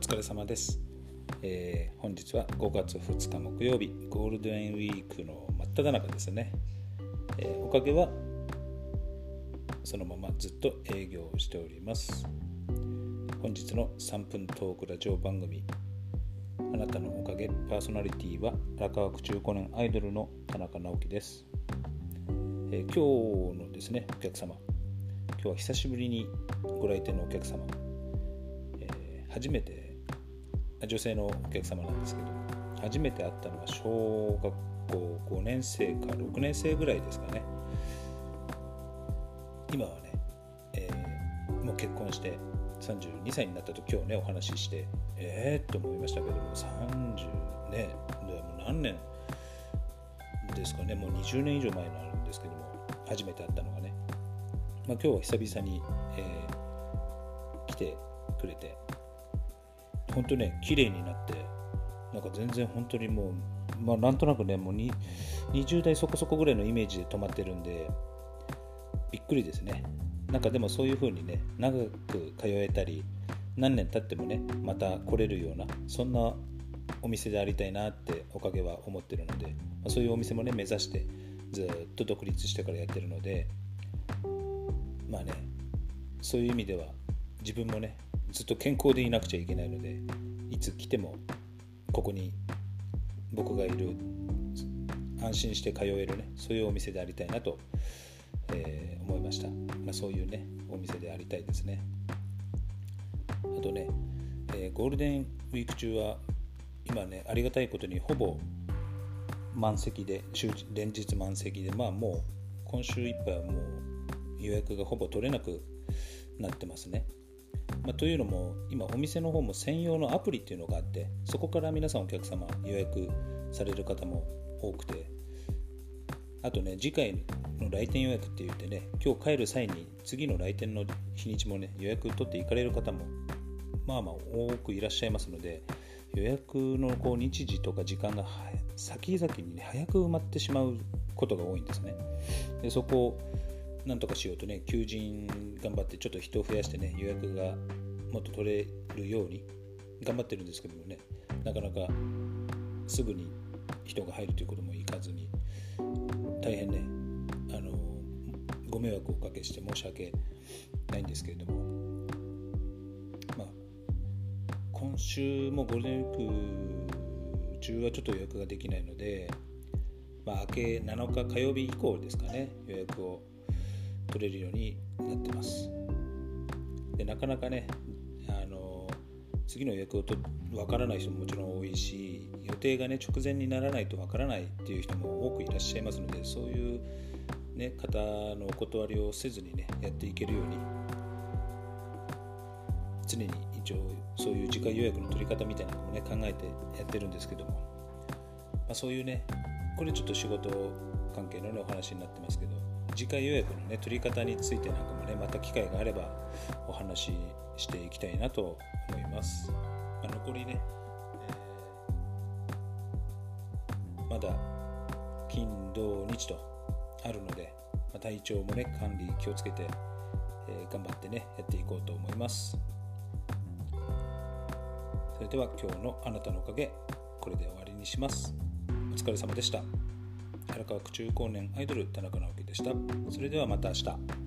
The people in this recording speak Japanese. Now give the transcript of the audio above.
疲れ様です、えー、本日は5月2日木曜日ゴールデンウィークの真っ只中ですね、えー、おかげはそのままずっと営業しております。本日の3分トークラジオ番組あなたのおかげパーソナリティは荒川区中高年アイドルの田中直樹です、えー、今日のですねお客様今日は久しぶりにご来店のお客様、初めて女性のお客様なんですけど初めて会ったのは小学校5年生か6年生ぐらいですかね。今はね、えー、もう結婚して32歳になったと今日ねお話ししてええー、と思いましたけども30ねも何年ですかねもう20年以上前になるんですけども初めて会ったのがね、まあ、今日は久々に、えー、来てくれて本当ね綺麗になってなんか全然本当にもうまあなんとなくねもう20代そこそこぐらいのイメージで止まってるんでびっくりですね。なんかでもそういう風にね長く通えたり何年経ってもねまた来れるようなそんなお店でありたいなっておかげは思ってるので、まあ、そういうお店もね目指してずっと独立してからやってるのでまあねそういう意味では自分もねずっと健康でいなくちゃいけないのでいつ来てもここに僕がいる安心して通えるねそういうお店でありたいなとえー、思いました、まあ、そういうねお店でありたいですね。あとね、えー、ゴールデンウィーク中は今ねありがたいことにほぼ満席で連日満席でまあもう今週いっぱいはもう予約がほぼ取れなくなってますね、まあ、というのも今お店の方も専用のアプリっていうのがあってそこから皆さんお客様予約される方も多くてあとね次回の来店予約って言ってね今日帰る際に次の来店の日にちもね予約取って行かれる方もまあまあ多くいらっしゃいますので予約のこう日時とか時間が先々に、ね、早く埋まってしまうことが多いんですね。でそこをなんとかしようとね求人頑張ってちょっと人を増やしてね予約がもっと取れるように頑張ってるんですけどもねなかなかすぐに人が入るということもいかずに大変ねあのご迷惑をおかけして申し訳ないんですけれどもまあ今週もゴールデンウィーク中はちょっと予約ができないので、まあ、明け7日火曜日以降ですかね予約を取れるようになってます。でなかなかねあの次の予約をと分からない人ももちろん多いし予定がね直前にならないと分からないっていう人も多くいらっしゃいますのでそういう、ね、方のお断りをせずにねやっていけるように常に一応そういう次回予約の取り方みたいなのもね考えてやってるんですけども、まあ、そういうねこれちょっと仕事関係の、ね、お話になってますけど次回予約のね取り方についてなんかもねまた機会があればお話ししていきたいなと思います、まあ、残りねえまだ金土日とあるので、まあ、体調もね管理気をつけて、えー、頑張ってねやっていこうと思います。それでは今日のあなたのおかげこれで終わりにします。お疲れ様でした。荒川区中高年アイドル田中直樹でした。それではまた明日。